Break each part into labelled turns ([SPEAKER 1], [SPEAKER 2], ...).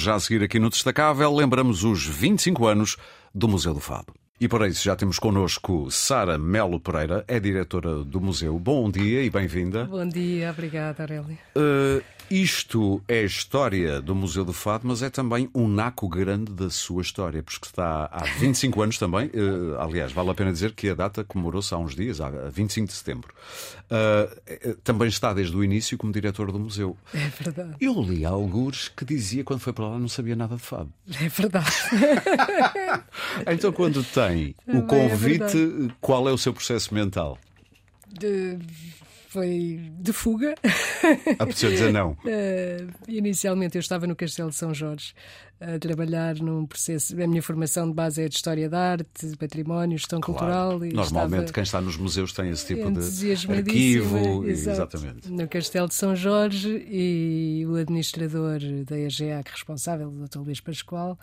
[SPEAKER 1] já a seguir aqui no Destacável, lembramos os 25 anos do Museu do Fado. E para isso já temos connosco Sara Melo Pereira, é diretora do museu. Bom dia e bem-vinda.
[SPEAKER 2] Bom dia, obrigada, Aurélia.
[SPEAKER 1] Uh, isto é a história do Museu do Fado, mas é também um naco grande da sua história, porque está há 25 anos também. Uh, aliás, vale a pena dizer que a data comemorou-se há uns dias, há 25 de setembro. Uh, também está desde o início como diretor do museu.
[SPEAKER 2] É verdade.
[SPEAKER 1] Eu li alguns que dizia quando foi para lá não sabia nada de fado.
[SPEAKER 2] É verdade.
[SPEAKER 1] então, quando tem também o é convite, é qual é o seu processo mental?
[SPEAKER 2] De foi de fuga.
[SPEAKER 1] Apeteceu dizer não.
[SPEAKER 2] Uh, inicialmente eu estava no Castelo de São Jorge a trabalhar num processo. A minha formação de base é de História da Arte, de Património, Gestão
[SPEAKER 1] claro.
[SPEAKER 2] Cultural.
[SPEAKER 1] E Normalmente quem está nos museus tem esse tipo de arquivo. Exatamente.
[SPEAKER 2] No Castelo de São Jorge e o administrador da EGA, responsável, o Dr. Luís Pascoal,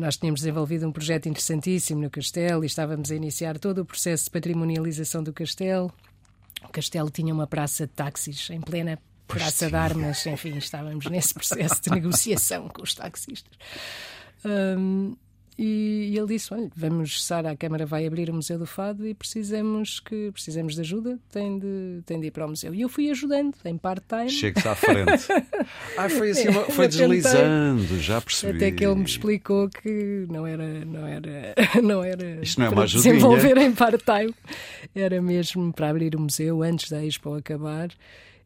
[SPEAKER 2] nós tínhamos desenvolvido um projeto interessantíssimo no Castelo e estávamos a iniciar todo o processo de patrimonialização do Castelo. O castelo tinha uma praça de táxis em plena praça de armas, enfim, estávamos nesse processo de negociação com os taxistas. Um, e, e, ele disse: Olha, vamos, Sara, a Câmara vai abrir o Museu do Fado e precisamos, que, precisamos de ajuda, tem de, tem de ir para o museu. E eu fui ajudando, em part-time.
[SPEAKER 1] Chega-se à frente. ah, foi assim, uma, foi deslizando, já percebi.
[SPEAKER 2] Até que ele me explicou que não era, não era, não era
[SPEAKER 1] Isto não é uma
[SPEAKER 2] desenvolver em part-time, era mesmo para abrir o museu antes da Expo acabar.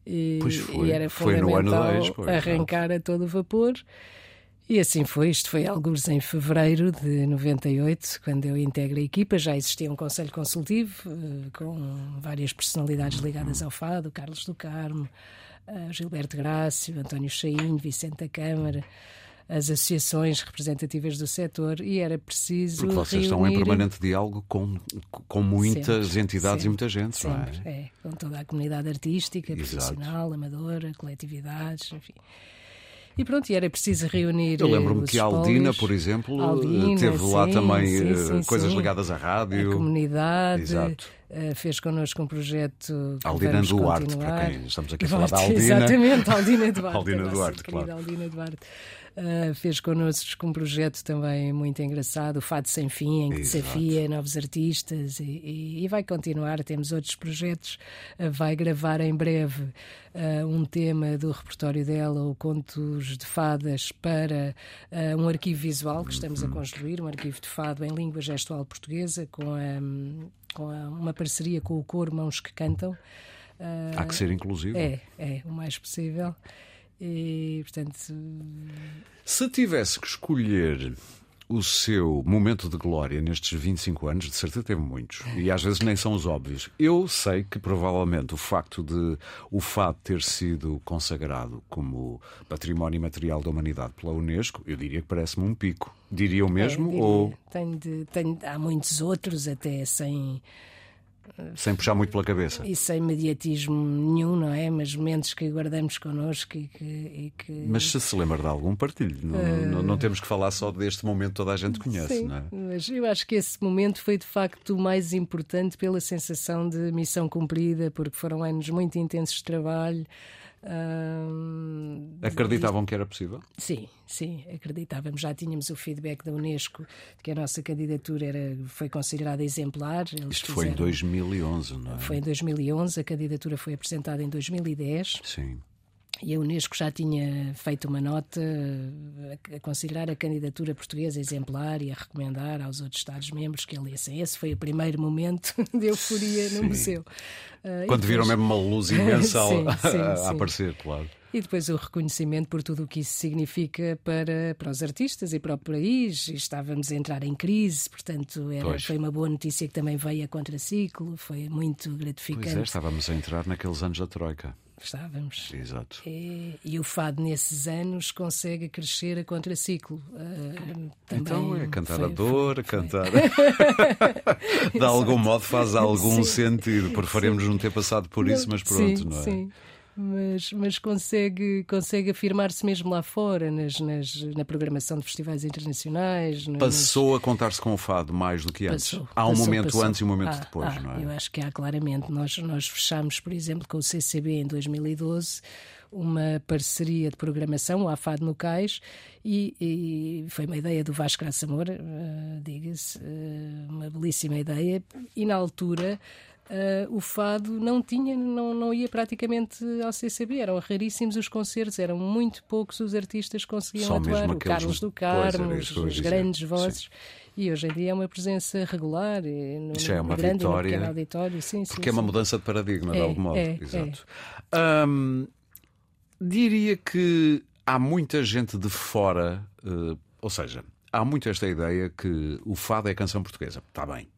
[SPEAKER 2] E,
[SPEAKER 1] foi,
[SPEAKER 2] e era fundamental arrancar a todo vapor. E assim foi. Isto foi alguns em fevereiro de 98, quando eu integro a equipa. Já existia um conselho consultivo eh, com várias personalidades ligadas ao fado: Carlos do Carmo, Gilberto Grácio, António Chainho, Vicente da Câmara as associações representativas do setor e era preciso.
[SPEAKER 1] Porque vocês
[SPEAKER 2] reunir...
[SPEAKER 1] estão em permanente diálogo com, com muitas
[SPEAKER 2] sempre,
[SPEAKER 1] entidades
[SPEAKER 2] sempre,
[SPEAKER 1] e muita gente,
[SPEAKER 2] sempre,
[SPEAKER 1] não é?
[SPEAKER 2] é? Com toda a comunidade artística,
[SPEAKER 1] Exato.
[SPEAKER 2] profissional, amadora, coletividades, enfim. E pronto, e era preciso reunir.
[SPEAKER 1] Eu lembro-me
[SPEAKER 2] os
[SPEAKER 1] que a Aldina, por exemplo,
[SPEAKER 2] Aldina,
[SPEAKER 1] teve lá
[SPEAKER 2] sim,
[SPEAKER 1] também
[SPEAKER 2] sim,
[SPEAKER 1] eh,
[SPEAKER 2] sim,
[SPEAKER 1] coisas ligadas à rádio.
[SPEAKER 2] A comunidade
[SPEAKER 1] Exato.
[SPEAKER 2] eh, fez connosco um projeto.
[SPEAKER 1] Aldina Duarte,
[SPEAKER 2] continuar.
[SPEAKER 1] para quem estamos aqui a falar da Aldina.
[SPEAKER 2] Exatamente, Aldina Duarte.
[SPEAKER 1] Aldina Duarte, claro.
[SPEAKER 2] Aldina Duarte. Uh, fez connosco um projeto também muito engraçado, o Fado Sem Fim, em que
[SPEAKER 1] Exato.
[SPEAKER 2] desafia novos artistas e, e- e vai continuar. Temos outros projetos. Uh, vai gravar em breve uh, um tema do repertório dela, o Contos de Fadas, para um arquivo visual que estamos a
[SPEAKER 1] Uhum.
[SPEAKER 2] construir, um arquivo de fado em língua gestual portuguesa, com, a- com a- uma parceria com o coro Mãos que Cantam.
[SPEAKER 1] Há que ser inclusivo.
[SPEAKER 2] é, é, o mais possível. E, portanto,
[SPEAKER 1] Se tivesse que escolher o seu momento de glória nestes 25 anos, de certeza teve muitos, e às vezes nem são os óbvios. Eu sei que provavelmente o facto de o fado ter sido consagrado como património imaterial da humanidade pela Unesco, eu diria que parece-me um pico. Diria o mesmo
[SPEAKER 2] é, diria,
[SPEAKER 1] ou
[SPEAKER 2] tenho de- tenho- há muitos outros, até sem,
[SPEAKER 1] sem puxar muito pela cabeça?
[SPEAKER 2] e sem mediatismo nenhum, não é? Mas momentos que guardamos connosco e que. E que...
[SPEAKER 1] Mas se se lembra de algum partilho, não, não, não temos que falar só deste momento que toda a gente conhece,
[SPEAKER 2] Sim,
[SPEAKER 1] não é?
[SPEAKER 2] mas eu acho que esse momento foi de facto o mais importante pela sensação de missão cumprida, porque foram anos muito intensos de trabalho.
[SPEAKER 1] Acreditavam que era possível?
[SPEAKER 2] Sim, sim, acreditávamos. Já tínhamos o feedback da Unesco de que a nossa candidatura era, foi considerada exemplar. Eles
[SPEAKER 1] Isto foi em
[SPEAKER 2] fizeram-
[SPEAKER 1] 2011, não é?
[SPEAKER 2] Foi em 2011, a candidatura foi apresentada em 2010
[SPEAKER 1] Sim.
[SPEAKER 2] E a Unesco já tinha feito uma nota a, a considerar a candidatura portuguesa exemplar e a recomendar aos outros Estados-membros que a lessem. Esse foi o primeiro momento de euforia no
[SPEAKER 1] Sim.
[SPEAKER 2] museu. Ah,
[SPEAKER 1] Quando viram
[SPEAKER 2] depois-
[SPEAKER 1] mesmo uma luz imensa
[SPEAKER 2] Sim, sim,
[SPEAKER 1] a,
[SPEAKER 2] sim.
[SPEAKER 1] aparecer, claro.
[SPEAKER 2] E depois o reconhecimento por tudo o que isso significa para, para os artistas e para o país. Estávamos a entrar em crise, portanto era,
[SPEAKER 1] Pois.
[SPEAKER 2] foi uma boa notícia que também veio a contraciclo, foi muito
[SPEAKER 1] Pois
[SPEAKER 2] gratificante.
[SPEAKER 1] é, estávamos a entrar naqueles anos da Troika.
[SPEAKER 2] Estávamos.
[SPEAKER 1] Exato.
[SPEAKER 2] E, e o fado nesses anos consegue crescer a contraciclo. Também
[SPEAKER 1] Então é cantar
[SPEAKER 2] foi-
[SPEAKER 1] a dor,
[SPEAKER 2] foi-
[SPEAKER 1] cantar. de algum modo faz algum
[SPEAKER 2] Sim.
[SPEAKER 1] sentido. Preferimos não ter passado por isso, mas pronto,
[SPEAKER 2] sim,
[SPEAKER 1] não é?
[SPEAKER 2] Sim. Mas, mas consegue, consegue afirmar-se mesmo lá fora, nas, nas- na programação de festivais internacionais.
[SPEAKER 1] Passou a contar-se com o fado mais do que antes.
[SPEAKER 2] Passou,
[SPEAKER 1] há um
[SPEAKER 2] passou,
[SPEAKER 1] momento
[SPEAKER 2] passou.
[SPEAKER 1] antes e um momento
[SPEAKER 2] Ah,
[SPEAKER 1] depois,
[SPEAKER 2] ah,
[SPEAKER 1] não é?
[SPEAKER 2] Eu acho que há claramente. Nós, nós fechámos, por exemplo, com o CCB em 2012 uma parceria de programação, o AFAD no Cais, e, e foi uma ideia do Vasco Graça Moura, uh, diga-se, uh, uma belíssima ideia, e na altura Uh, o fado não tinha, não, não ia praticamente ao CCB, eram raríssimos os concertos, eram muito poucos os artistas que conseguiam
[SPEAKER 1] Só
[SPEAKER 2] atuar,
[SPEAKER 1] o
[SPEAKER 2] Carlos do Carmo, as grandes vozes. Sim. E hoje em dia é uma presença regular, no,
[SPEAKER 1] Isso é uma
[SPEAKER 2] grande
[SPEAKER 1] vitória,
[SPEAKER 2] no auditório, sim,
[SPEAKER 1] porque
[SPEAKER 2] sim,
[SPEAKER 1] é uma mudança de paradigma,
[SPEAKER 2] é,
[SPEAKER 1] de algum modo.
[SPEAKER 2] É,
[SPEAKER 1] Exato.
[SPEAKER 2] É.
[SPEAKER 1] Um, diria que há muita gente de fora, uh, ou seja, há muito esta ideia que o fado é canção portuguesa. Está bem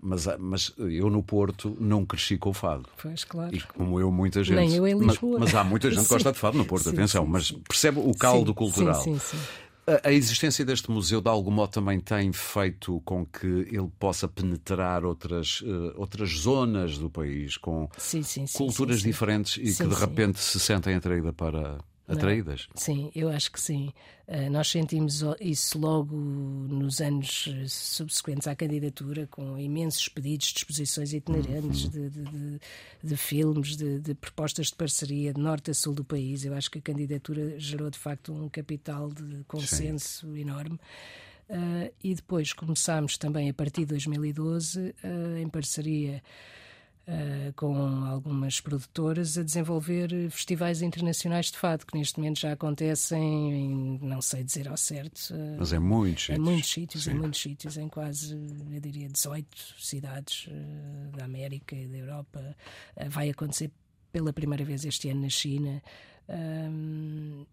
[SPEAKER 1] mas, mas eu no Porto não cresci com o fado.
[SPEAKER 2] Pois, claro.
[SPEAKER 1] E como eu, muita gente.
[SPEAKER 2] Nem eu em Lisboa.
[SPEAKER 1] Mas, mas há muita gente que gosta de fado no Porto,
[SPEAKER 2] sim,
[SPEAKER 1] atenção,
[SPEAKER 2] sim,
[SPEAKER 1] mas
[SPEAKER 2] sim.
[SPEAKER 1] percebe o caldo
[SPEAKER 2] sim,
[SPEAKER 1] cultural.
[SPEAKER 2] Sim, sim,
[SPEAKER 1] a, a existência deste museu, de algum modo, também tem feito com que ele possa penetrar outras, uh, outras zonas do país com culturas diferentes e que de repente se sentem atraídas para, atraídas?
[SPEAKER 2] Não. Sim, eu acho que sim. Uh, nós sentimos isso logo nos anos subsequentes à candidatura, com imensos pedidos de exposições itinerantes, uhum. de, de, de, de, filmes, de, propostas de parceria de norte a sul do país. Eu acho que a candidatura gerou de facto um capital de consenso sim. enorme. Uh, e depois começámos também a partir de 2012, uh, em parceria Uh, com algumas produtoras a desenvolver festivais internacionais de fado, que neste momento já acontecem em, não sei dizer ao certo.
[SPEAKER 1] Uh, Mas em muitos sítios.
[SPEAKER 2] Em muitos sítios, Sim. em muitos sítios, em quase, eu diria, 18 cidades uh, da América e da Europa. vai acontecer pela primeira vez este ano na China.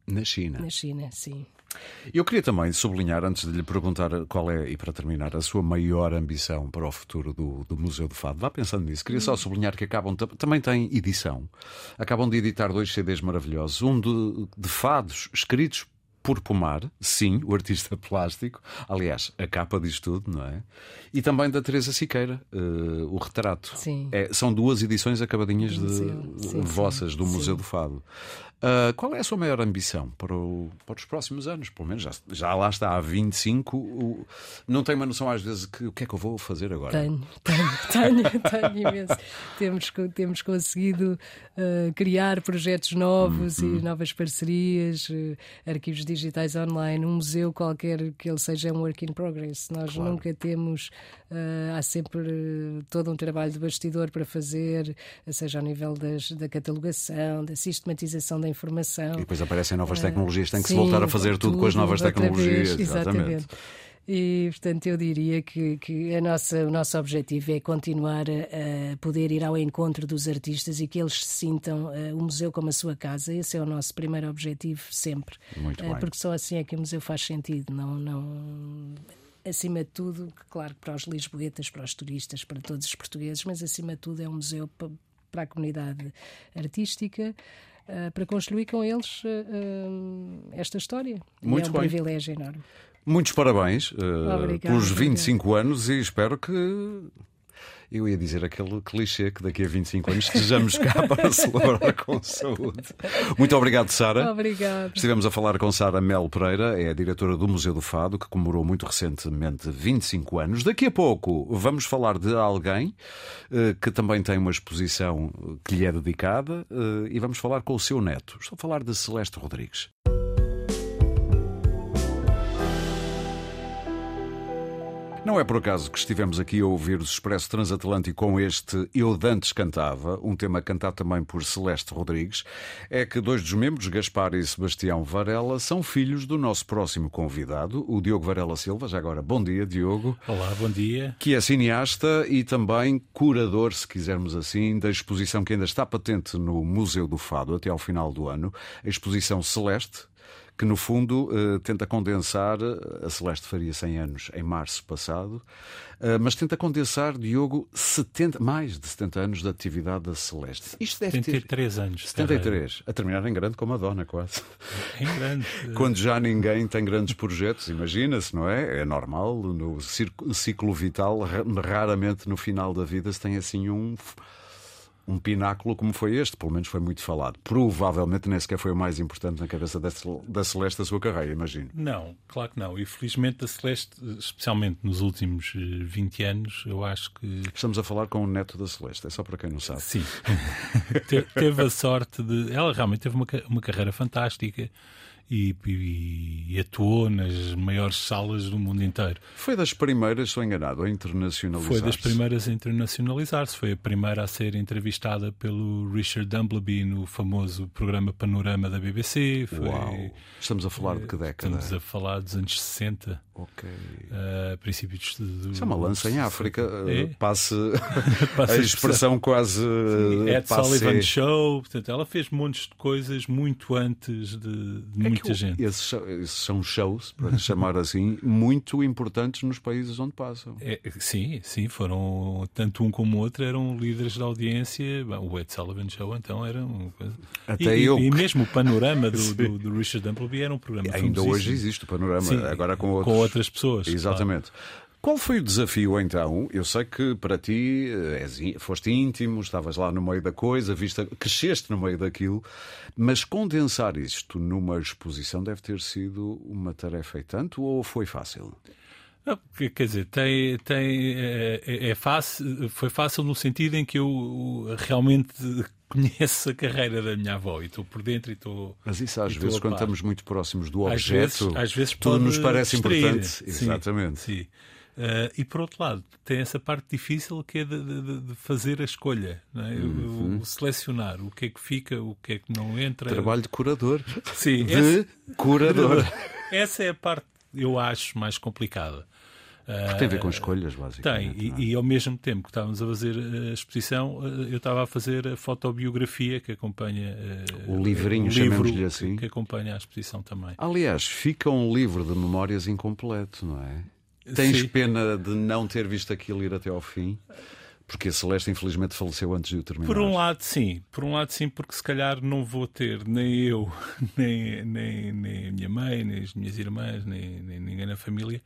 [SPEAKER 1] Na China.
[SPEAKER 2] Na China, sim.
[SPEAKER 1] Eu queria também sublinhar, antes de lhe perguntar qual é, e para terminar, a sua maior ambição para o futuro do, do Museu do Fado. Vá pensando nisso. Queria só sublinhar que acabam, também tem edição. Acabam de editar dois CDs maravilhosos. Um de, de fados escritos por Pomar, sim, o artista plástico. Aliás, a capa diz tudo, não é? E também da Teresa Siqueira, uh, o retrato.
[SPEAKER 2] Sim.
[SPEAKER 1] É, são duas edições acabadinhas de,
[SPEAKER 2] sim,
[SPEAKER 1] vossas
[SPEAKER 2] sim,
[SPEAKER 1] do Museu do Fado. Uh, qual é a sua maior ambição para, o, para, os próximos anos? Pelo menos já, já lá está há 25. O, não tem uma noção às vezes que o que é que eu vou fazer agora?
[SPEAKER 2] Tenho, tenho, tenho, tenho imenso. temos, temos conseguido uh, criar projetos novos
[SPEAKER 1] Uhum.
[SPEAKER 2] e novas parcerias, uh, arquivos digitais online, um museu qualquer que ele seja um work in progress. Nós
[SPEAKER 1] Claro.
[SPEAKER 2] nunca temos, há sempre todo um trabalho de bastidor para fazer, seja ao nível das, da catalogação, da sistematização da informação.
[SPEAKER 1] E depois aparecem novas tecnologias, tem que se
[SPEAKER 2] Sim,
[SPEAKER 1] voltar a fazer tudo, com as novas tecnologias.
[SPEAKER 2] vez, exatamente. E, portanto, eu diria que, que a nossa, o nosso objetivo é continuar a, a, poder ir ao encontro dos artistas e que eles sintam uh, o museu como a sua casa. Esse é o nosso primeiro objetivo sempre.
[SPEAKER 1] Muito bem.
[SPEAKER 2] Uh, porque só assim é que o museu faz sentido. Não, não... Acima de tudo, claro, para os lisboetas, para os turistas, para todos os portugueses, mas acima de tudo é um museu para a comunidade artística. Uh, para construir com eles uh, esta história.
[SPEAKER 1] Muito
[SPEAKER 2] e é um
[SPEAKER 1] bem.
[SPEAKER 2] privilégio enorme.
[SPEAKER 1] Muitos parabéns uh,
[SPEAKER 2] Obrigada,
[SPEAKER 1] pelos
[SPEAKER 2] obrigada.
[SPEAKER 1] 25 anos e espero que. Eu ia dizer aquele clichê que daqui a 25 anos estejamos cá para celebrar com saúde. Muito obrigado, Sara.
[SPEAKER 2] Obrigada.
[SPEAKER 1] Estivemos a falar com Sara Mel Pereira, é a diretora do Museu do Fado, que comemorou muito recentemente 25 anos. Daqui a pouco vamos falar de alguém uh, que também tem uma exposição que lhe é dedicada uh, e vamos falar com o seu neto. Estou a falar de Celeste Rodrigues. Não é por acaso que estivemos aqui a ouvir o Expresso Transatlântico com este Eu Dantes Cantava, um tema cantado também por Celeste Rodrigues. É que dois dos membros, Gaspar e Sebastião Varela, são filhos do nosso próximo convidado, o Diogo Varela Silva. Já agora, bom dia, Diogo.
[SPEAKER 3] Olá, bom dia.
[SPEAKER 1] Que é cineasta e também curador, se quisermos assim, da exposição que ainda está patente no Museu do Fado até ao final do ano, a exposição Celeste que no fundo uh, tenta condensar, a Celeste faria 100 anos em março passado, uh, mas tenta condensar, Diogo, 70, mais de 70 anos de atividade da Celeste.
[SPEAKER 3] Isto deve 73 ter... anos.
[SPEAKER 1] 73, a terminar em grande como a Dona, quase.
[SPEAKER 3] Em grande.
[SPEAKER 1] Quando já ninguém tem grandes projetos, imagina-se, não é? É normal, no ciclo vital, raramente no final da vida se tem assim um um pináculo como foi este, pelo menos foi muito falado. Provavelmente nem sequer foi o mais importante na cabeça da, da Celeste da sua carreira, imagino.
[SPEAKER 3] Não, claro que não. E felizmente a Celeste, especialmente nos últimos 20 eh, anos, eu acho que.
[SPEAKER 1] Estamos a falar com o neto da Celeste, é só para quem não sabe.
[SPEAKER 3] Sim. teve a sorte de. Ela realmente teve uma, uma carreira fantástica e, e, e, atuou nas maiores salas do mundo inteiro.
[SPEAKER 1] Foi das primeiras, sou enganado, a internacionalizar-se?
[SPEAKER 3] Foi das primeiras a internacionalizar-se. Foi a primeira a ser entrevistada pelo Richard Dumbleby no famoso programa Panorama da BBC. Foi,
[SPEAKER 1] Uau! Estamos a falar de que década?
[SPEAKER 3] Estamos a falar dos anos 60.
[SPEAKER 1] Ok.
[SPEAKER 3] Uh, princípios do.
[SPEAKER 1] Isso é uma lança em África. É? Passe a expressão quase. Sim,
[SPEAKER 3] Ed Sullivan Show. Portanto, ela fez montes de coisas muito antes de, de muita gente.
[SPEAKER 1] Esses, esses, são shows, para chamar assim, muito importantes nos países onde passam.
[SPEAKER 3] É, sim, sim, foram. Tanto um como o outro eram líderes da audiência. o Ed Sullivan Show, então, era uma coisa.
[SPEAKER 1] Até
[SPEAKER 3] e,
[SPEAKER 1] eu.
[SPEAKER 3] E, e mesmo o panorama do, do, do Richard Dumbleby era um programa.
[SPEAKER 1] Ainda hoje existe o panorama, sim, agora com outros.
[SPEAKER 3] Com outras pessoas.
[SPEAKER 1] Exatamente. Claro. Qual foi o desafio então? Eu sei que para ti eh, és, foste íntimo, estavas lá no meio da coisa, vista, cresceste no meio daquilo, mas condensar isto numa exposição deve ter sido uma tarefa e tanto ou foi fácil?
[SPEAKER 3] Quer dizer, tem, tem, é, é, é, fácil, foi fácil no sentido em que eu realmente conheço a carreira da minha avó e estou por dentro e estou.
[SPEAKER 1] Mas isso às vezes, quando estamos muito próximos do objeto, às
[SPEAKER 3] vezes, às vezes
[SPEAKER 1] tudo nos parece
[SPEAKER 3] distrair.
[SPEAKER 1] importante. Sim, Exatamente.
[SPEAKER 3] Sim. Uh, e por outro lado, tem essa parte difícil que é de, de, de fazer a escolha, é? uhum. o, o, selecionar o que é que fica, o que é que não entra.
[SPEAKER 1] Trabalho de curador.
[SPEAKER 3] Sim,
[SPEAKER 1] de essa, curador.
[SPEAKER 3] Essa é a parte, eu acho, mais complicada.
[SPEAKER 1] Porque tem a ver com escolhas, basicamente.
[SPEAKER 3] Tem, e, e, ao mesmo tempo que estávamos a fazer a exposição, eh, eu estava a fazer a fotobiografia que acompanha
[SPEAKER 1] o livrinho,
[SPEAKER 3] o livro
[SPEAKER 1] assim.
[SPEAKER 3] que acompanha a exposição também.
[SPEAKER 1] Aliás, fica um livro de memórias incompleto, não é? Tens Sim. pena de não ter visto aquilo ir até ao fim? Porque a Celeste, infelizmente, faleceu antes de o terminar.
[SPEAKER 3] Por um lado, sim. Por um lado, sim, porque se calhar não vou ter nem eu, nem, nem, nem a minha mãe, nem as minhas irmãs, nem, nem ninguém na família,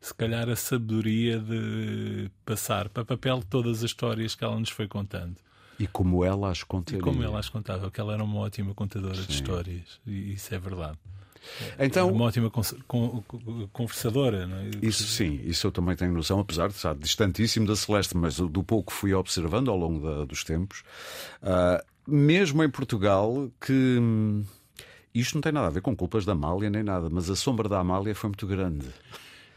[SPEAKER 3] se calhar a sabedoria de passar para papel todas as histórias que ela nos foi contando.
[SPEAKER 1] E como ela as contaria.
[SPEAKER 3] E como ela as contava, porque ela era uma ótima contadora sim. de histórias. E isso é verdade.
[SPEAKER 1] Então,
[SPEAKER 3] uma ótima conversadora. Não é?
[SPEAKER 1] Isso sim, isso eu também tenho noção, apesar de estar distantíssimo da Celeste, mas do pouco fui observando ao longo da, dos tempos, uh, mesmo em Portugal, que. Hum, isto não tem nada a ver com culpas da Amália nem nada, mas a sombra da Amália foi muito grande.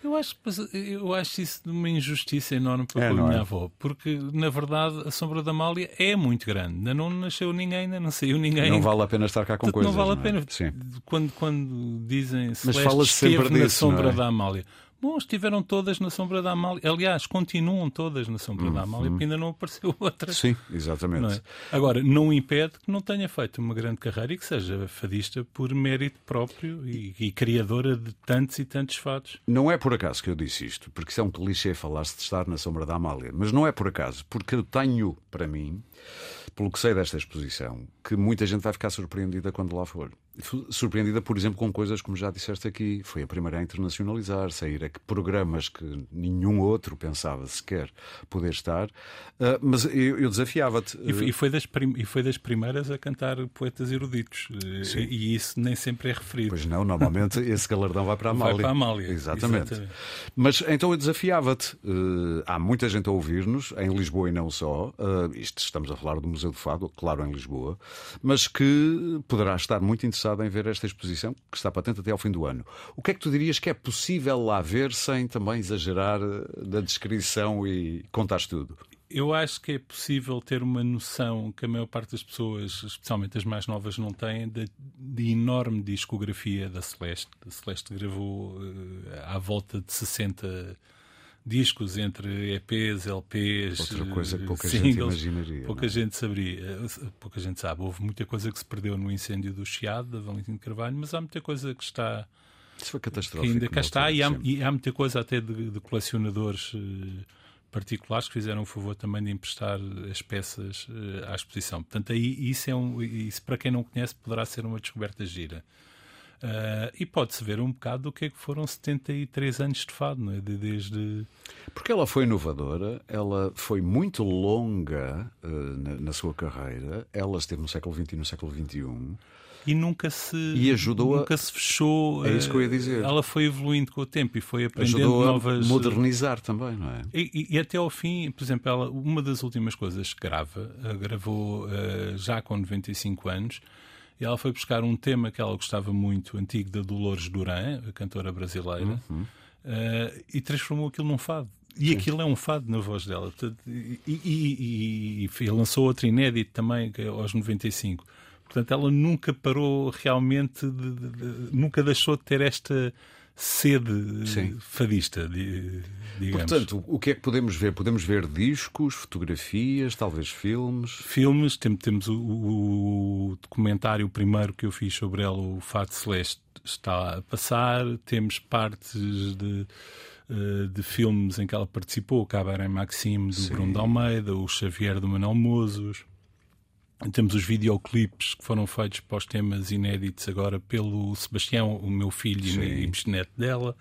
[SPEAKER 3] Eu acho, eu acho isso de uma injustiça enorme para é, a minha é? avó, porque na verdade a sombra da Amália é muito grande. Ainda não nasceu ninguém, ainda não saiu ninguém.
[SPEAKER 1] Não vale a pena estar cá com coisas.
[SPEAKER 3] Não vale a
[SPEAKER 1] é?
[SPEAKER 3] pena. É? Quando, quando dizem
[SPEAKER 1] Mas fala sempre
[SPEAKER 3] na
[SPEAKER 1] disso,
[SPEAKER 3] sombra
[SPEAKER 1] é?
[SPEAKER 3] da Amália. Bom, estiveram todas na sombra da Amália. Aliás, continuam todas na sombra da Amália, porque ainda não apareceu outra.
[SPEAKER 1] Sim, exatamente.
[SPEAKER 3] Não é? Agora, não impede que não tenha feito uma grande carreira e que seja fadista por mérito próprio e, e criadora de tantos e tantos fatos.
[SPEAKER 1] Não é por acaso que eu disse isto, porque isso é um clichê falar-se de estar na sombra da Amália, mas não é por acaso, porque eu tenho para mim, pelo que sei desta exposição, que muita gente vai ficar surpreendida quando lá for surpreendida, por exemplo, com coisas como já disseste aqui. Foi a primeira a internacionalizar, sair a que programas que nenhum outro pensava sequer poder estar. Uh, mas eu, eu desafiava-te.
[SPEAKER 3] E, e, foi das e foi das primeiras a cantar poetas eruditos. Sim. E isso nem sempre é referido.
[SPEAKER 1] Pois não, normalmente esse galardão vai para a Amália.
[SPEAKER 3] Vai para a Amália.
[SPEAKER 1] Exatamente. Exatamente. Mas então eu desafiava-te. Uh, há muita gente a ouvir-nos, em Lisboa e não só. Uh, isto estamos a falar do Museu do Fado, claro, em Lisboa, mas que poderá estar muito interessado em ver esta exposição, que está patente até ao fim do ano. O que é que tu dirias que é possível lá ver sem também exagerar da eh, descrição e contares tudo?
[SPEAKER 3] Eu acho que é possível ter uma noção que a maior parte das pessoas, especialmente as mais novas, não têm, de enorme discografia da Celeste. A Celeste gravou uh, à volta de 60 discos entre EPs, LPs,
[SPEAKER 1] outra coisa que pouca
[SPEAKER 3] singles,
[SPEAKER 1] gente imaginaria.
[SPEAKER 3] Pouca?
[SPEAKER 1] É?
[SPEAKER 3] gente saberia, pouca gente sabe. Houve muita coisa que se perdeu no incêndio do Chiado, da Valentim de Carvalho, mas há muita coisa que está.
[SPEAKER 1] Isso foi catastrófico.
[SPEAKER 3] Que ainda cá está, e há, e há, muita coisa até de, de colecionadores uh, particulares que fizeram o favor também de emprestar as peças uh, à exposição. Portanto, aí isso, é um, isso, para quem não conhece, poderá ser uma descoberta gira. Uh, e pode-se ver um bocado do que é que foram 73 anos de fado, não é? De, desde...
[SPEAKER 1] Porque ela foi inovadora, ela foi muito longa uh, na, na, sua carreira, ela esteve no século XX e no século XXI.
[SPEAKER 3] E nunca se,
[SPEAKER 1] e ajudou
[SPEAKER 3] nunca a... se fechou.
[SPEAKER 1] É isso que eu ia dizer.
[SPEAKER 3] Ela foi evoluindo com o tempo e foi aprendendo
[SPEAKER 1] ajudou
[SPEAKER 3] novas.
[SPEAKER 1] A modernizar também, não é?
[SPEAKER 3] E, e, e, até ao fim, por exemplo, ela, uma das últimas coisas que grava, gravou uh, já com 95 anos, e ela foi buscar um tema que ela gostava muito, antigo, da Dolores Duran, a cantora brasileira, uhum. uh, e transformou aquilo num fado. E Sim. aquilo é um fado na voz dela. E, e, e, lançou outro inédito também, é aos 95. Portanto, ela nunca parou realmente, de, de, de, nunca deixou de ter esta sede Sim. fadista, digamos.
[SPEAKER 1] Portanto, o que é que podemos ver? Podemos ver discos, fotografias, talvez filmes?
[SPEAKER 3] Filmes, temos o, o documentário primeiro que eu fiz sobre ela, o Fato Celeste, está a passar. Temos partes de eh, de filmes em que ela participou, o Cabaré Maxime do Sim. Bruno de Almeida, o Xavier do Manuel Mozos, temos os videoclipes que foram feitos para os temas inéditos agora pelo Sebastião, o meu filho Sim. e bisneto dela.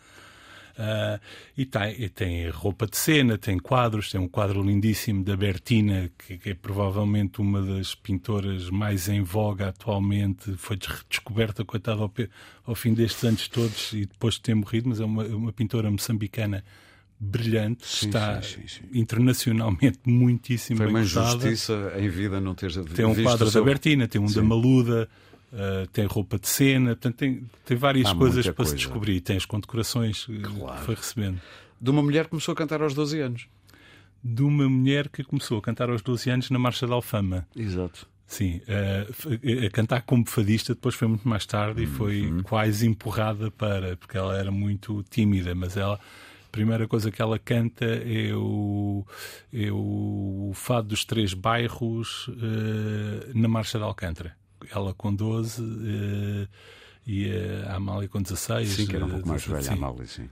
[SPEAKER 3] Uh, e, tem, e tem roupa de cena, tem quadros, tem um quadro lindíssimo da Bertina, que, que, é provavelmente uma das pintoras mais em voga atualmente. Foi descoberta, coitada, ao, ao, fim destes anos todos e depois de ter morrido, mas é uma, uma pintora moçambicana brilhante, sim, está sim, sim, internacionalmente muitíssimo
[SPEAKER 1] Foi
[SPEAKER 3] bem
[SPEAKER 1] uma injustiça em vida não ter
[SPEAKER 3] Tem um quadro da Bertina, tem um da Maluda, uh, tem roupa de cena, portanto, tem, tem várias Há coisas para coisa. se descobrir. Tem as condecorações claro. que foi recebendo.
[SPEAKER 1] De uma mulher que começou a cantar aos 12 anos.
[SPEAKER 3] De uma mulher que começou a cantar aos 12 anos na Marcha da Alfama.
[SPEAKER 1] Exato.
[SPEAKER 3] Sim, uh, a cantar como fadista depois foi muito mais tarde e foi uhum. quase empurrada para, porque ela era muito tímida, mas ela a primeira coisa que ela canta é o, é o Fado dos Três Bairros uh, na Marcha de Alcântara. Ela com 12 uh, eh, e a Amália com 16.
[SPEAKER 1] Sim, que era um pouco mais velha, a Amália, sim.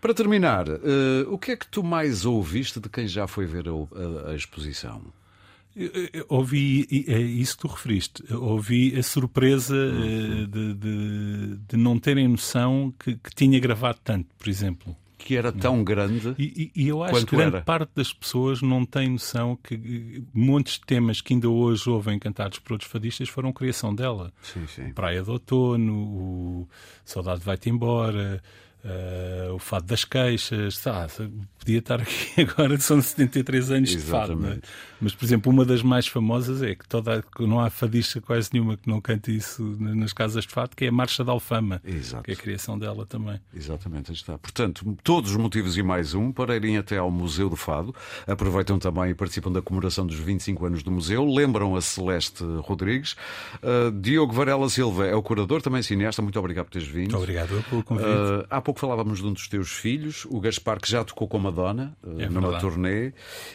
[SPEAKER 1] Para terminar, uh, o que é que tu mais ouviste de quem já foi ver a, a, a exposição?
[SPEAKER 3] Eu, eu, ouvi é isso que tu referiste. Ouvi a surpresa uhum. de, de, de, não terem noção que, que tinha gravado tanto, por exemplo
[SPEAKER 1] que era tão grande.
[SPEAKER 3] E, e, e eu acho que grande
[SPEAKER 1] era.
[SPEAKER 3] parte das pessoas não tem noção que muitos temas que ainda hoje ouvem cantados por outros fadistas foram criação dela.
[SPEAKER 1] Sim, sim.
[SPEAKER 3] Praia do Outono, o Saudade Vai-te Embora. Uh, o fado das queixas, tá, podia estar aqui agora, são 73 anos Exatamente. de fado, é? Mas por exemplo, uma das mais famosas é que toda, não há fadista quase nenhuma que não cante isso nas casas de fado, que é a Marcha da Alfama, Exato. que é a criação dela também.
[SPEAKER 1] Exatamente, está. Portanto, todos os motivos e mais um para irem até ao Museu do Fado. Aproveitam também e participam da comemoração dos 25 anos do museu. Lembram a Celeste Rodrigues. Uh, Diogo Varela Silva é o curador, também cineasta. Muito obrigado por teres vindo.
[SPEAKER 3] Muito obrigado pelo convite. Uh,
[SPEAKER 1] há pouco falávamos de um dos teus filhos, o Gaspar, que já tocou com Madonna eh, é numa turnê.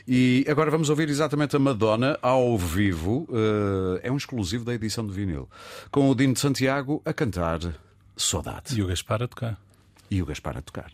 [SPEAKER 1] E agora vamos ouvir exatamente a Madonna ao vivo. Uh, é um exclusivo da edição de vinil. Com o Dino de Santiago a cantar Saudade.
[SPEAKER 3] E o Gaspar a tocar.
[SPEAKER 1] E o Gaspar a tocar.